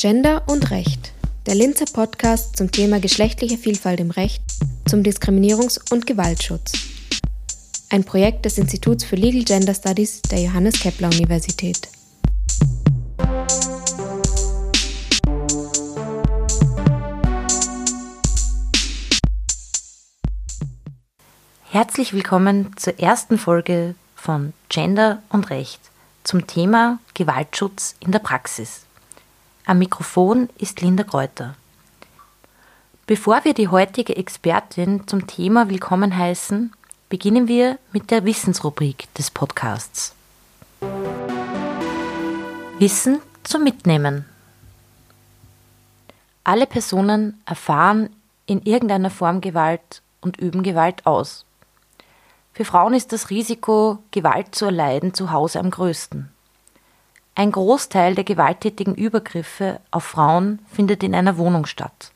Gender und Recht, der Linzer Podcast zum Thema geschlechtliche Vielfalt im Recht, zum Diskriminierungs- und Gewaltschutz. Ein Projekt des Instituts für Legal Gender Studies der Johannes Kepler Universität. Herzlich willkommen zur ersten Folge von Gender und Recht zum Thema Gewaltschutz in der Praxis. Am Mikrofon ist Linda Kräuter. Bevor wir die heutige Expertin zum Thema willkommen heißen, beginnen wir mit der Wissensrubrik des Podcasts. Wissen zum Mitnehmen. Alle Personen erfahren in irgendeiner Form Gewalt und üben Gewalt aus. Für Frauen ist das Risiko, Gewalt zu erleiden, zu Hause am größten. Ein Großteil der gewalttätigen Übergriffe auf Frauen findet in einer Wohnung statt.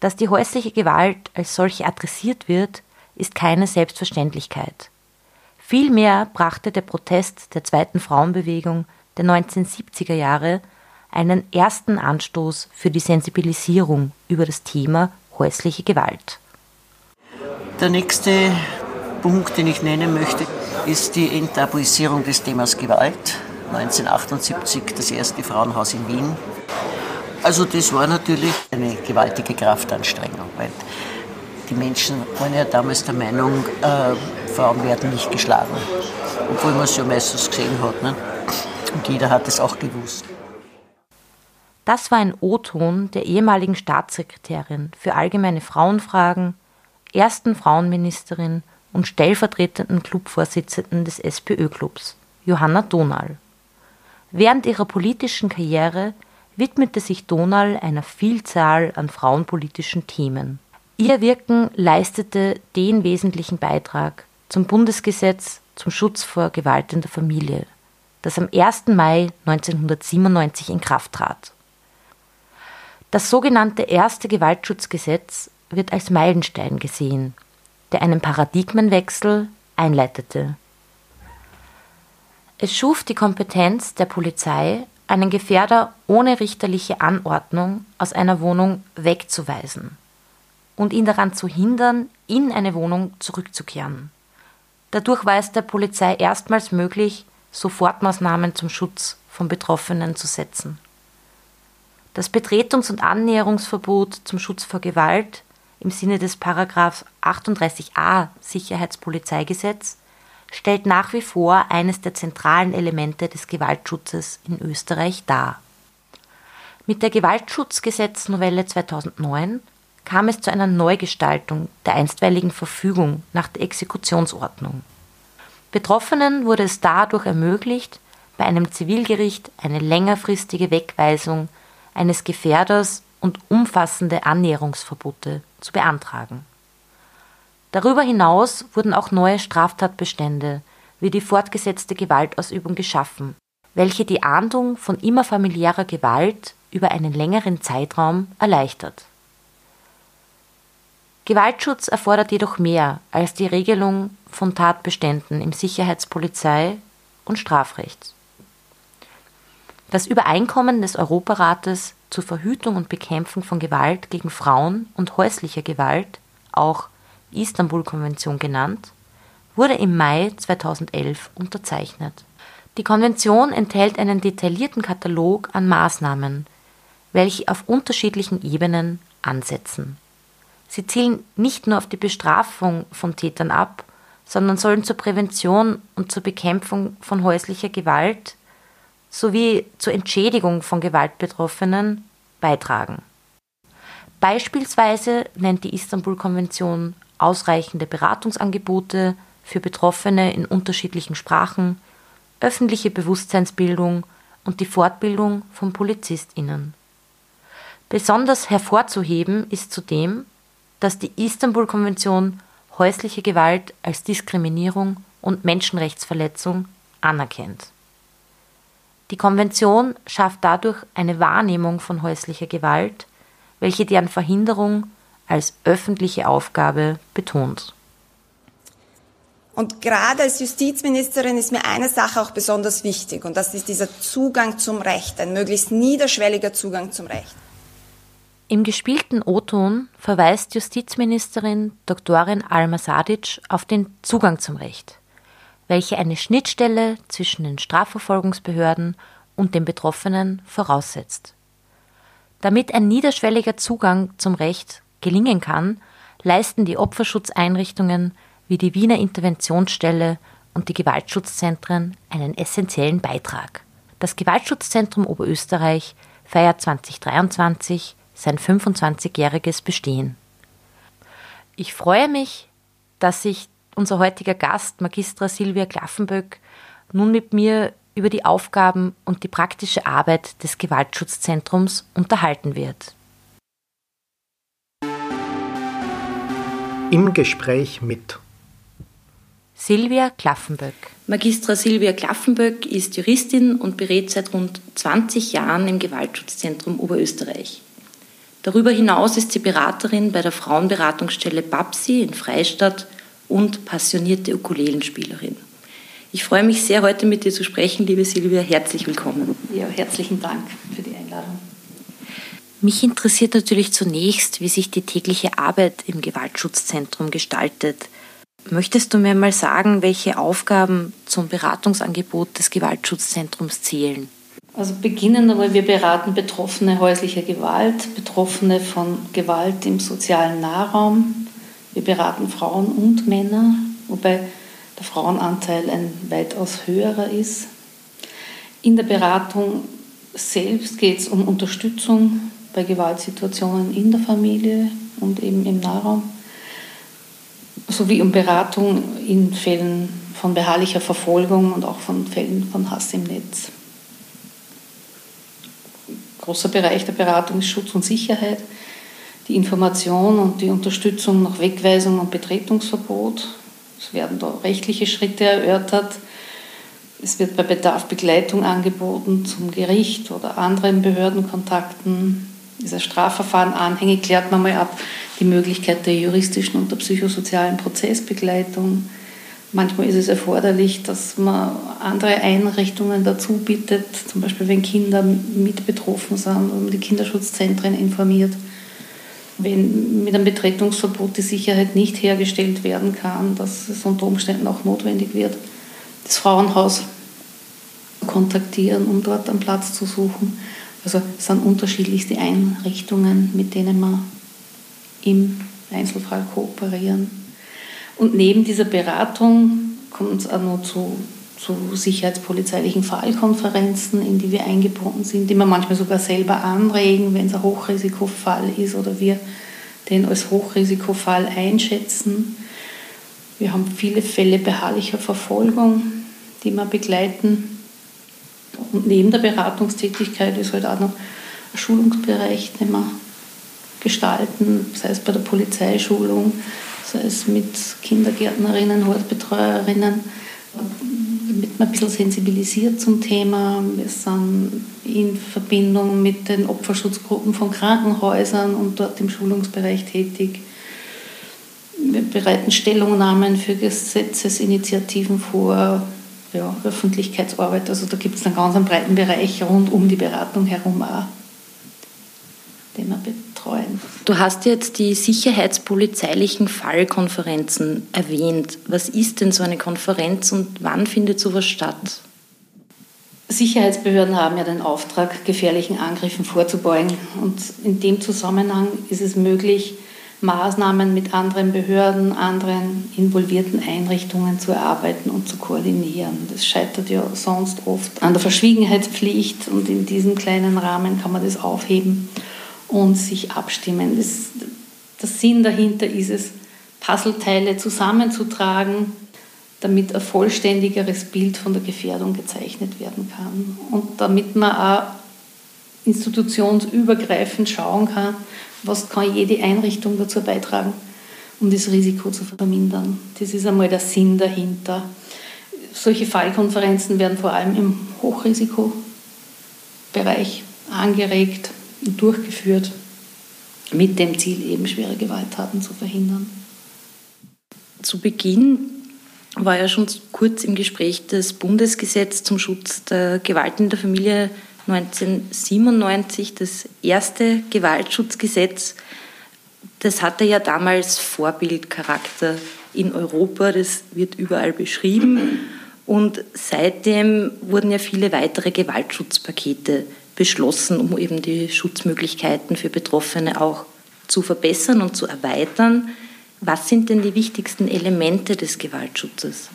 Dass die häusliche Gewalt als solche adressiert wird, ist keine Selbstverständlichkeit. Vielmehr brachte der Protest der zweiten Frauenbewegung der 1970er Jahre einen ersten Anstoß für die Sensibilisierung über das Thema häusliche Gewalt. Der nächste Punkt, den ich nennen möchte, ist die Enttabuisierung des Themas Gewalt. 1978 das erste Frauenhaus in Wien. Also das war natürlich eine gewaltige Kraftanstrengung, weil die Menschen waren ja damals der Meinung, äh, Frauen werden nicht geschlagen, obwohl man es ja meistens gesehen hat. Ne? Und jeder hat es auch gewusst. Das war ein O-Ton der ehemaligen Staatssekretärin für allgemeine Frauenfragen, ersten Frauenministerin und stellvertretenden Clubvorsitzenden des SPÖ-Clubs, Johanna Donal. Während ihrer politischen Karriere widmete sich Donal einer Vielzahl an frauenpolitischen Themen. Ihr Wirken leistete den wesentlichen Beitrag zum Bundesgesetz zum Schutz vor Gewalt in der Familie, das am 1. Mai 1997 in Kraft trat. Das sogenannte erste Gewaltschutzgesetz wird als Meilenstein gesehen, der einen Paradigmenwechsel einleitete. Es schuf die Kompetenz der Polizei, einen Gefährder ohne richterliche Anordnung aus einer Wohnung wegzuweisen und ihn daran zu hindern, in eine Wohnung zurückzukehren. Dadurch war es der Polizei erstmals möglich, Sofortmaßnahmen zum Schutz von Betroffenen zu setzen. Das Betretungs- und Annäherungsverbot zum Schutz vor Gewalt im Sinne des Paragraph 38a Sicherheitspolizeigesetz stellt nach wie vor eines der zentralen Elemente des Gewaltschutzes in Österreich dar. Mit der Gewaltschutzgesetznovelle 2009 kam es zu einer Neugestaltung der einstweiligen Verfügung nach der Exekutionsordnung. Betroffenen wurde es dadurch ermöglicht, bei einem Zivilgericht eine längerfristige Wegweisung eines Gefährders und umfassende Annäherungsverbote zu beantragen. Darüber hinaus wurden auch neue Straftatbestände wie die fortgesetzte Gewaltausübung geschaffen, welche die Ahndung von immer familiärer Gewalt über einen längeren Zeitraum erleichtert. Gewaltschutz erfordert jedoch mehr als die Regelung von Tatbeständen im Sicherheitspolizei und Strafrecht. Das Übereinkommen des Europarates zur Verhütung und Bekämpfung von Gewalt gegen Frauen und häuslicher Gewalt, auch Istanbul-Konvention genannt, wurde im Mai 2011 unterzeichnet. Die Konvention enthält einen detaillierten Katalog an Maßnahmen, welche auf unterschiedlichen Ebenen ansetzen. Sie zielen nicht nur auf die Bestrafung von Tätern ab, sondern sollen zur Prävention und zur Bekämpfung von häuslicher Gewalt sowie zur Entschädigung von Gewaltbetroffenen beitragen. Beispielsweise nennt die Istanbul-Konvention ausreichende Beratungsangebote für Betroffene in unterschiedlichen Sprachen, öffentliche Bewusstseinsbildung und die Fortbildung von Polizistinnen. Besonders hervorzuheben ist zudem, dass die Istanbul-Konvention häusliche Gewalt als Diskriminierung und Menschenrechtsverletzung anerkennt. Die Konvention schafft dadurch eine Wahrnehmung von häuslicher Gewalt, welche deren Verhinderung als öffentliche Aufgabe betont. Und gerade als Justizministerin ist mir eine Sache auch besonders wichtig und das ist dieser Zugang zum Recht, ein möglichst niederschwelliger Zugang zum Recht. Im gespielten O-Ton verweist Justizministerin Doktorin Alma Sadic auf den Zugang zum Recht, welche eine Schnittstelle zwischen den Strafverfolgungsbehörden und den Betroffenen voraussetzt. Damit ein niederschwelliger Zugang zum Recht gelingen kann, leisten die Opferschutzeinrichtungen wie die Wiener Interventionsstelle und die Gewaltschutzzentren einen essentiellen Beitrag. Das Gewaltschutzzentrum Oberösterreich feiert 2023 sein 25-jähriges Bestehen. Ich freue mich, dass sich unser heutiger Gast, Magistra Silvia Klaffenböck, nun mit mir über die Aufgaben und die praktische Arbeit des Gewaltschutzzentrums unterhalten wird. Im Gespräch mit Silvia Klaffenböck. Magistra Silvia Klaffenböck ist Juristin und berät seit rund 20 Jahren im Gewaltschutzzentrum Oberösterreich. Darüber hinaus ist sie Beraterin bei der Frauenberatungsstelle Babsi in Freistadt und passionierte Ukulelenspielerin. Ich freue mich sehr, heute mit dir zu sprechen, liebe Silvia. Herzlich willkommen. Ja, herzlichen Dank für die Einladung. Mich interessiert natürlich zunächst, wie sich die tägliche Arbeit im Gewaltschutzzentrum gestaltet. Möchtest du mir mal sagen, welche Aufgaben zum Beratungsangebot des Gewaltschutzzentrums zählen? Also beginnen einmal, wir beraten Betroffene häuslicher Gewalt, Betroffene von Gewalt im sozialen Nahraum. Wir beraten Frauen und Männer, wobei der Frauenanteil ein weitaus höherer ist. In der Beratung selbst geht es um Unterstützung bei Gewaltsituationen in der Familie und eben im Nahraum, sowie um Beratung in Fällen von beharrlicher Verfolgung und auch von Fällen von Hass im Netz. Großer Bereich der Beratung ist Schutz und Sicherheit, die Information und die Unterstützung nach Wegweisung und Betretungsverbot, es werden da rechtliche Schritte erörtert. Es wird bei Bedarf Begleitung angeboten zum Gericht oder anderen Behördenkontakten. Ein Strafverfahren anhängig, klärt man mal ab die Möglichkeit der juristischen und der psychosozialen Prozessbegleitung. Manchmal ist es erforderlich, dass man andere Einrichtungen dazu bittet, zum Beispiel wenn Kinder mit betroffen sind, um die Kinderschutzzentren informiert wenn mit einem Betretungsverbot die Sicherheit nicht hergestellt werden kann, dass es unter Umständen auch notwendig wird, das Frauenhaus kontaktieren, um dort einen Platz zu suchen. Also es sind unterschiedlichste Einrichtungen, mit denen wir im Einzelfall kooperieren. Und neben dieser Beratung kommt es auch noch zu, zu sicherheitspolizeilichen Fallkonferenzen, in die wir eingebunden sind, die wir manchmal sogar selber anregen, wenn es ein Hochrisikofall ist oder wir den als Hochrisikofall einschätzen. Wir haben viele Fälle beharrlicher Verfolgung, die wir begleiten. Und neben der Beratungstätigkeit ist halt auch noch ein Schulungsbereich, den wir gestalten, sei es bei der Polizeischulung, sei es mit Kindergärtnerinnen, Hortbetreuerinnen, damit man ein bisschen sensibilisiert zum Thema. Wir sind in Verbindung mit den Opferschutzgruppen von Krankenhäusern und dort im Schulungsbereich tätig. Wir bereiten Stellungnahmen für Gesetzesinitiativen vor, ja, Öffentlichkeitsarbeit. Also da gibt es einen ganz breiten Bereich rund um die Beratung herum auch, den wir betreuen. Du hast jetzt die sicherheitspolizeilichen Fallkonferenzen erwähnt. Was ist denn so eine Konferenz und wann findet sowas statt? Sicherheitsbehörden haben ja den Auftrag, gefährlichen Angriffen vorzubeugen. Und in dem Zusammenhang ist es möglich, Maßnahmen mit anderen Behörden, anderen involvierten Einrichtungen zu erarbeiten und zu koordinieren. Das scheitert ja sonst oft an der Verschwiegenheitspflicht und in diesem kleinen Rahmen kann man das aufheben und sich abstimmen. Das, der Sinn dahinter ist es, Puzzleteile zusammenzutragen, damit ein vollständigeres Bild von der Gefährdung gezeichnet werden kann. Und damit man auch institutionsübergreifend schauen kann, was kann jede Einrichtung dazu beitragen, um das Risiko zu vermindern. Das ist einmal der Sinn dahinter. Solche Fallkonferenzen werden vor allem im Hochrisikobereich angeregt und durchgeführt, mit dem Ziel, eben schwere Gewalttaten zu verhindern. Zu Beginn war ja schon kurz im Gespräch das Bundesgesetz zum Schutz der Gewalt in der Familie 1997, das erste Gewaltschutzgesetz. Das hatte ja damals Vorbildcharakter in Europa, das wird überall beschrieben. Und seitdem wurden ja viele weitere Gewaltschutzpakete beschlossen, um eben die Schutzmöglichkeiten für Betroffene auch zu verbessern und zu erweitern. Was sind denn die wichtigsten Elemente des Gewaltschutzes?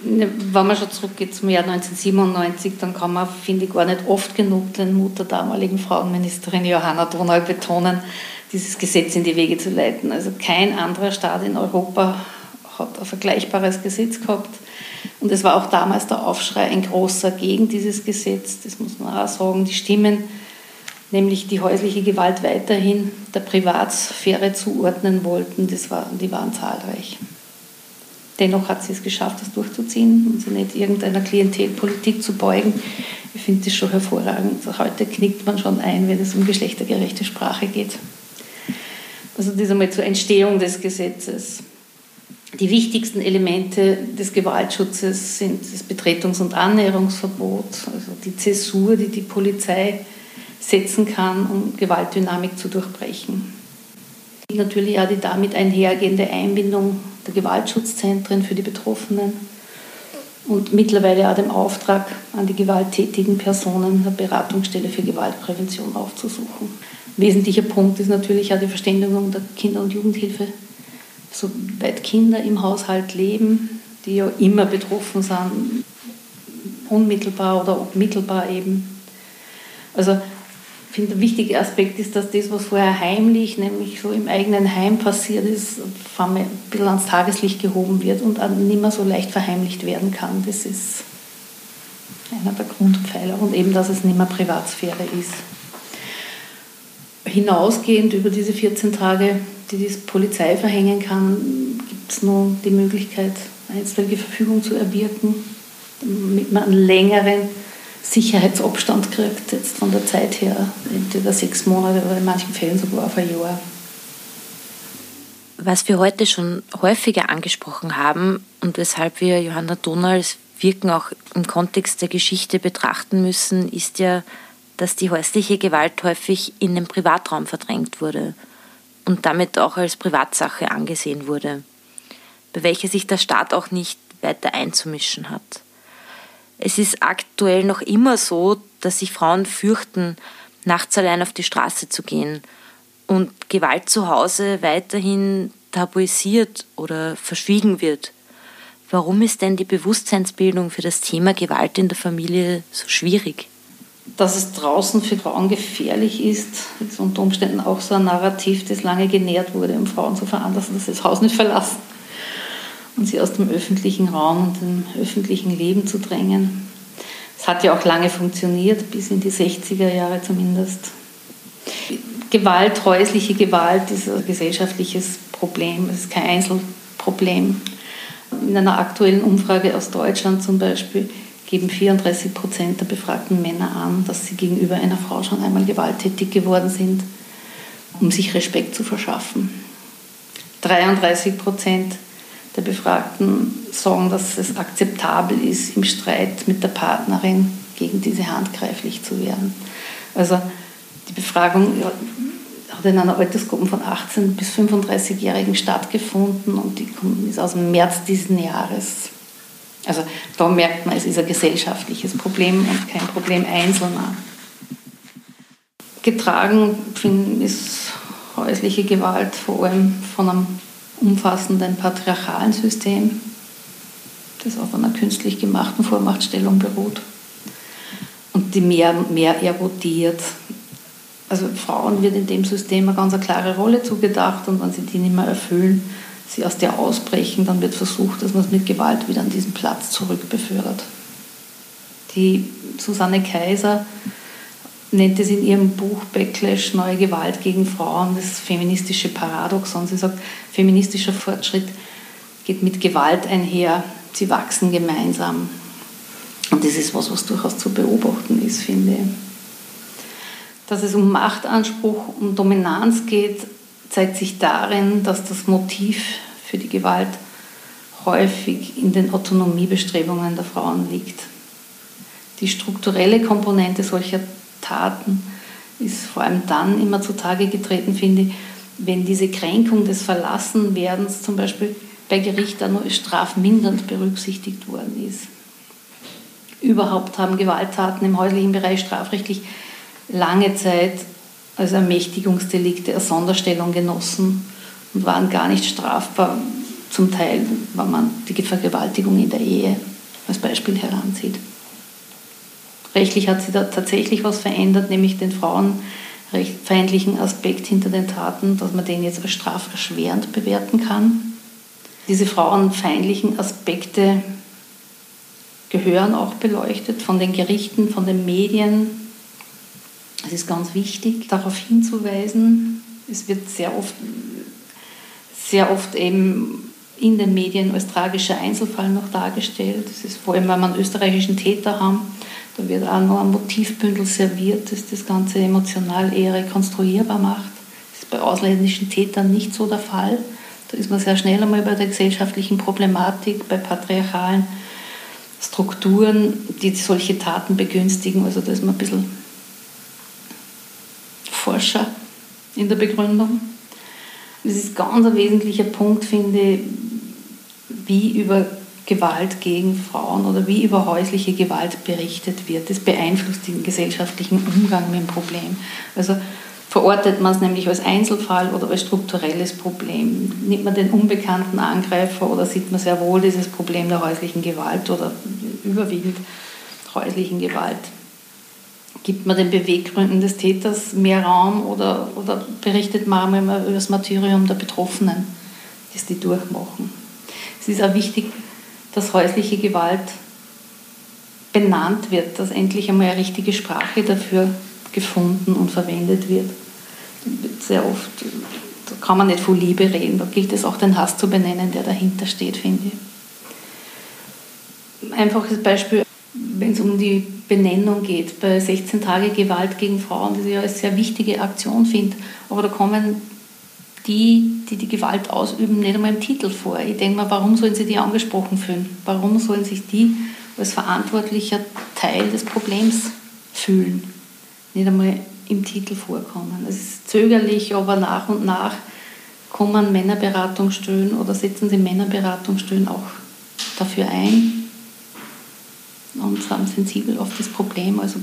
Ne, wenn man schon zurückgeht zum Jahr 1997, dann kann man, finde ich, gar nicht oft genug den Mut der damaligen Frauenministerin Johanna Donald betonen, dieses Gesetz in die Wege zu leiten. Also kein anderer Staat in Europa hat ein vergleichbares Gesetz gehabt. Und es war auch damals der Aufschrei ein großer gegen dieses Gesetz, das muss man auch sagen. Die Stimmen, nämlich die häusliche Gewalt weiterhin der Privatsphäre zuordnen wollten, das war, die waren zahlreich. Dennoch hat sie es geschafft, das durchzuziehen und sie nicht irgendeiner Klientelpolitik zu beugen. Ich finde das schon hervorragend. Heute knickt man schon ein, wenn es um geschlechtergerechte Sprache geht. Also das einmal zur Entstehung des Gesetzes. Die wichtigsten Elemente des Gewaltschutzes sind das Betretungs- und Annäherungsverbot, also die Zäsur, die die Polizei setzen kann, um Gewaltdynamik zu durchbrechen. Natürlich auch die damit einhergehende Einbindung der Gewaltschutzzentren für die Betroffenen und mittlerweile auch dem Auftrag an die gewalttätigen Personen eine Beratungsstelle für Gewaltprävention aufzusuchen. Wesentlicher Punkt ist natürlich auch die Verständigung der Kinder- und Jugendhilfe soweit Kinder im Haushalt leben, die ja immer betroffen sind, unmittelbar oder mittelbar eben. Also finde, der wichtige Aspekt ist, dass das, was vorher heimlich, nämlich so im eigenen Heim passiert ist, ein bisschen ans Tageslicht gehoben wird und auch nicht mehr so leicht verheimlicht werden kann. Das ist einer der Grundpfeiler und eben, dass es nicht mehr Privatsphäre ist. Hinausgehend über diese 14 Tage die die Polizei verhängen kann, gibt es nur die Möglichkeit, einstweilige Verfügung zu erwirken, damit man einen längeren Sicherheitsabstand kriegt, jetzt von der Zeit her, entweder sechs Monate oder in manchen Fällen sogar auf ein Jahr. Was wir heute schon häufiger angesprochen haben und weshalb wir Johanna Donals Wirken auch im Kontext der Geschichte betrachten müssen, ist ja, dass die häusliche Gewalt häufig in den Privatraum verdrängt wurde und damit auch als Privatsache angesehen wurde, bei welcher sich der Staat auch nicht weiter einzumischen hat. Es ist aktuell noch immer so, dass sich Frauen fürchten, nachts allein auf die Straße zu gehen und Gewalt zu Hause weiterhin tabuisiert oder verschwiegen wird. Warum ist denn die Bewusstseinsbildung für das Thema Gewalt in der Familie so schwierig? dass es draußen für Frauen gefährlich ist, ist unter Umständen auch so ein Narrativ, das lange genährt wurde, um Frauen zu veranlassen, dass sie das Haus nicht verlassen und sie aus dem öffentlichen Raum und dem öffentlichen Leben zu drängen. Es hat ja auch lange funktioniert, bis in die 60er Jahre zumindest. Gewalt, häusliche Gewalt ist ein gesellschaftliches Problem, es ist kein Einzelproblem. In einer aktuellen Umfrage aus Deutschland zum Beispiel geben 34 Prozent der befragten Männer an, dass sie gegenüber einer Frau schon einmal gewalttätig geworden sind, um sich Respekt zu verschaffen. 33 Prozent der Befragten sagen, dass es akzeptabel ist, im Streit mit der Partnerin gegen diese handgreiflich zu werden. Also die Befragung hat in einer Altersgruppe von 18 bis 35-Jährigen stattgefunden und die ist aus dem März diesen Jahres. Also da merkt man, es ist ein gesellschaftliches Problem und kein Problem Einzelner. Getragen ist häusliche Gewalt vor allem von einem umfassenden patriarchalen System, das auf einer künstlich gemachten Vormachtstellung beruht und die mehr mehr erodiert. Also Frauen wird in dem System eine ganz klare Rolle zugedacht und wenn sie die nicht mehr erfüllen, sie aus der ausbrechen, dann wird versucht, dass man es mit Gewalt wieder an diesen Platz zurückbefördert. Die Susanne Kaiser nennt es in ihrem Buch Backlash Neue Gewalt gegen Frauen das feministische Paradoxon. Sie sagt, feministischer Fortschritt geht mit Gewalt einher, sie wachsen gemeinsam. Und das ist was, was durchaus zu beobachten ist, finde ich. Dass es um Machtanspruch, um Dominanz geht, zeigt sich darin, dass das Motiv für die Gewalt häufig in den Autonomiebestrebungen der Frauen liegt. Die strukturelle Komponente solcher Taten ist vor allem dann immer zutage getreten, finde ich, wenn diese Kränkung des Verlassenwerdens zum Beispiel bei Gericht auch nur strafmindernd berücksichtigt worden ist. Überhaupt haben Gewalttaten im häuslichen Bereich strafrechtlich lange Zeit als Ermächtigungsdelikte eine Sonderstellung genossen und waren gar nicht strafbar, zum Teil, wenn man die Vergewaltigung in der Ehe als Beispiel heranzieht. Rechtlich hat sich da tatsächlich was verändert, nämlich den frauenfeindlichen Aspekt hinter den Taten, dass man den jetzt als straferschwerend bewerten kann. Diese frauenfeindlichen Aspekte gehören auch beleuchtet von den Gerichten, von den Medien. Es ist ganz wichtig, darauf hinzuweisen. Es wird sehr oft, sehr oft eben in den Medien als tragischer Einzelfall noch dargestellt. Das ist vor allem, wenn wir einen österreichischen Täter haben, da wird auch noch ein Motivbündel serviert, das das Ganze emotional eher rekonstruierbar macht. Das ist bei ausländischen Tätern nicht so der Fall. Da ist man sehr schnell einmal bei der gesellschaftlichen Problematik, bei patriarchalen Strukturen, die solche Taten begünstigen. Also da ist man ein bisschen Forscher in der Begründung. Das ist ganz ein wesentlicher Punkt, finde ich, wie über Gewalt gegen Frauen oder wie über häusliche Gewalt berichtet wird. Das beeinflusst den gesellschaftlichen Umgang mit dem Problem. Also verortet man es nämlich als Einzelfall oder als strukturelles Problem. Nimmt man den unbekannten Angreifer oder sieht man sehr wohl dieses Problem der häuslichen Gewalt oder überwiegend häuslichen Gewalt? Gibt man den Beweggründen des Täters mehr Raum oder, oder berichtet man immer über das Martyrium der Betroffenen, das die durchmachen? Es ist auch wichtig, dass häusliche Gewalt benannt wird, dass endlich einmal eine richtige Sprache dafür gefunden und verwendet wird. Sehr oft, da kann man nicht von Liebe reden, da gilt es auch den Hass zu benennen, der dahinter steht, finde ich. Einfaches Beispiel, wenn es um die Benennung geht, bei 16 Tage Gewalt gegen Frauen, das ich eine sehr wichtige Aktion finde, aber da kommen die, die die Gewalt ausüben, nicht einmal im Titel vor. Ich denke mir, warum sollen sie die angesprochen fühlen? Warum sollen sich die als verantwortlicher Teil des Problems fühlen? Nicht einmal im Titel vorkommen. Es ist zögerlich, aber nach und nach kommen Männerberatungsstellen oder setzen sie Männerberatungsstellen auch dafür ein und sind sensibel auf das Problem, also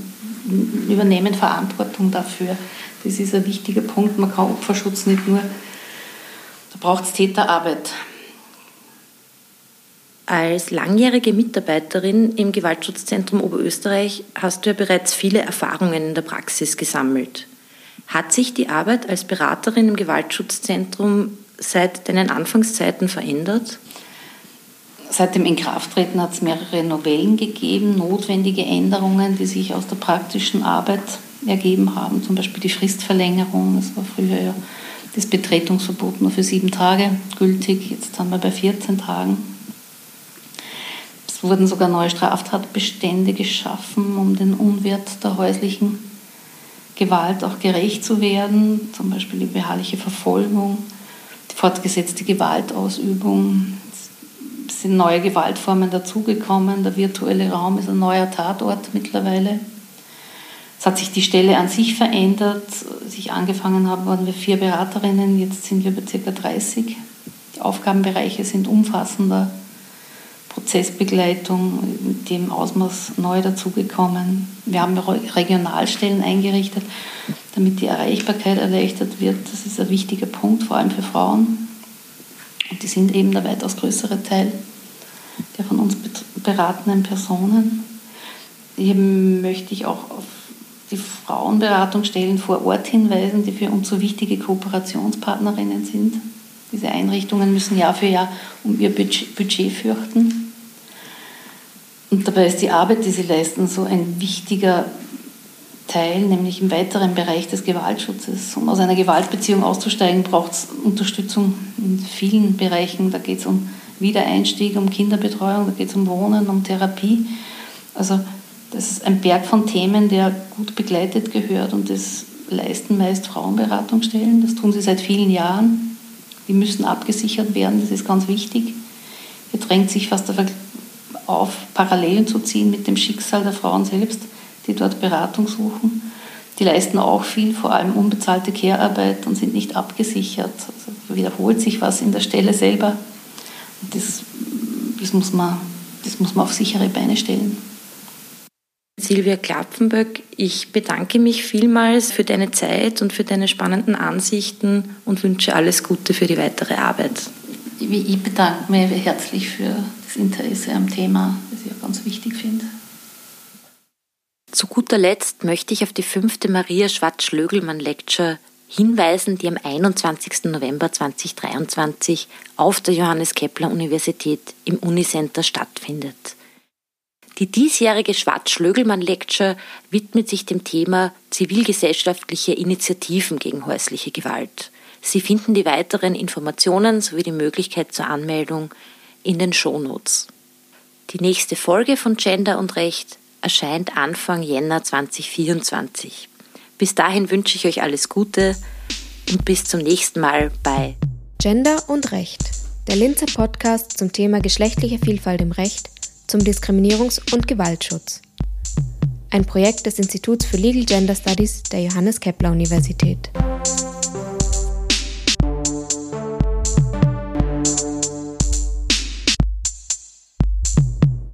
übernehmen Verantwortung dafür. Das ist ein wichtiger Punkt. Man kann Opferschutz nicht nur braucht es Täterarbeit. Als langjährige Mitarbeiterin im Gewaltschutzzentrum Oberösterreich hast du ja bereits viele Erfahrungen in der Praxis gesammelt. Hat sich die Arbeit als Beraterin im Gewaltschutzzentrum seit deinen Anfangszeiten verändert? Seit dem Inkrafttreten hat es mehrere Novellen gegeben, notwendige Änderungen, die sich aus der praktischen Arbeit ergeben haben. Zum Beispiel die Fristverlängerung, das war früher ja das Betretungsverbot nur für sieben Tage gültig. Jetzt haben wir bei 14 Tagen. Es wurden sogar neue Straftatbestände geschaffen, um den Unwert der häuslichen Gewalt auch gerecht zu werden, zum Beispiel die beharrliche Verfolgung, die fortgesetzte Gewaltausübung. Es sind neue Gewaltformen dazugekommen. Der virtuelle Raum ist ein neuer Tatort mittlerweile. Es hat sich die Stelle an sich verändert. Als ich angefangen habe, waren wir vier Beraterinnen, jetzt sind wir bei ca. 30. Die Aufgabenbereiche sind umfassender. Prozessbegleitung mit dem Ausmaß neu dazugekommen. Wir haben Regionalstellen eingerichtet, damit die Erreichbarkeit erleichtert wird. Das ist ein wichtiger Punkt, vor allem für Frauen. Und die sind eben der weitaus größere Teil der von uns beratenden Personen. Hier möchte ich auch auf die Frauenberatungsstellen vor Ort hinweisen, die für uns so wichtige Kooperationspartnerinnen sind. Diese Einrichtungen müssen Jahr für Jahr um ihr Budget fürchten. Und dabei ist die Arbeit, die sie leisten, so ein wichtiger Teil, nämlich im weiteren Bereich des Gewaltschutzes. Um aus einer Gewaltbeziehung auszusteigen, braucht es Unterstützung in vielen Bereichen. Da geht es um Wiedereinstieg, um Kinderbetreuung, da geht es um Wohnen, um Therapie. Also das ist ein Berg von Themen, der gut begleitet gehört und das leisten meist Frauenberatungsstellen. Das tun sie seit vielen Jahren. Die müssen abgesichert werden, das ist ganz wichtig. Hier drängt sich fast auf, Parallelen zu ziehen mit dem Schicksal der Frauen selbst, die dort Beratung suchen. Die leisten auch viel, vor allem unbezahlte Care-Arbeit und sind nicht abgesichert. Also wiederholt sich was in der Stelle selber. Das, das, muss man, das muss man auf sichere Beine stellen. Silvia Klapfenböck, ich bedanke mich vielmals für deine Zeit und für deine spannenden Ansichten und wünsche alles Gute für die weitere Arbeit. Ich bedanke mich herzlich für das Interesse am Thema, das ich auch ganz wichtig finde. Zu guter Letzt möchte ich auf die fünfte Maria Schwarz-Schlögelmann Lecture hinweisen, die am 21. November 2023 auf der Johannes Kepler Universität im Unicenter stattfindet. Die diesjährige Schwarz-Schlögelmann-Lecture widmet sich dem Thema zivilgesellschaftliche Initiativen gegen häusliche Gewalt. Sie finden die weiteren Informationen sowie die Möglichkeit zur Anmeldung in den Shownotes. Die nächste Folge von Gender und Recht erscheint Anfang Jänner 2024. Bis dahin wünsche ich euch alles Gute und bis zum nächsten Mal bei Gender und Recht, der Linzer Podcast zum Thema geschlechtliche Vielfalt im Recht zum Diskriminierungs- und Gewaltschutz. Ein Projekt des Instituts für Legal Gender Studies der Johannes Kepler Universität.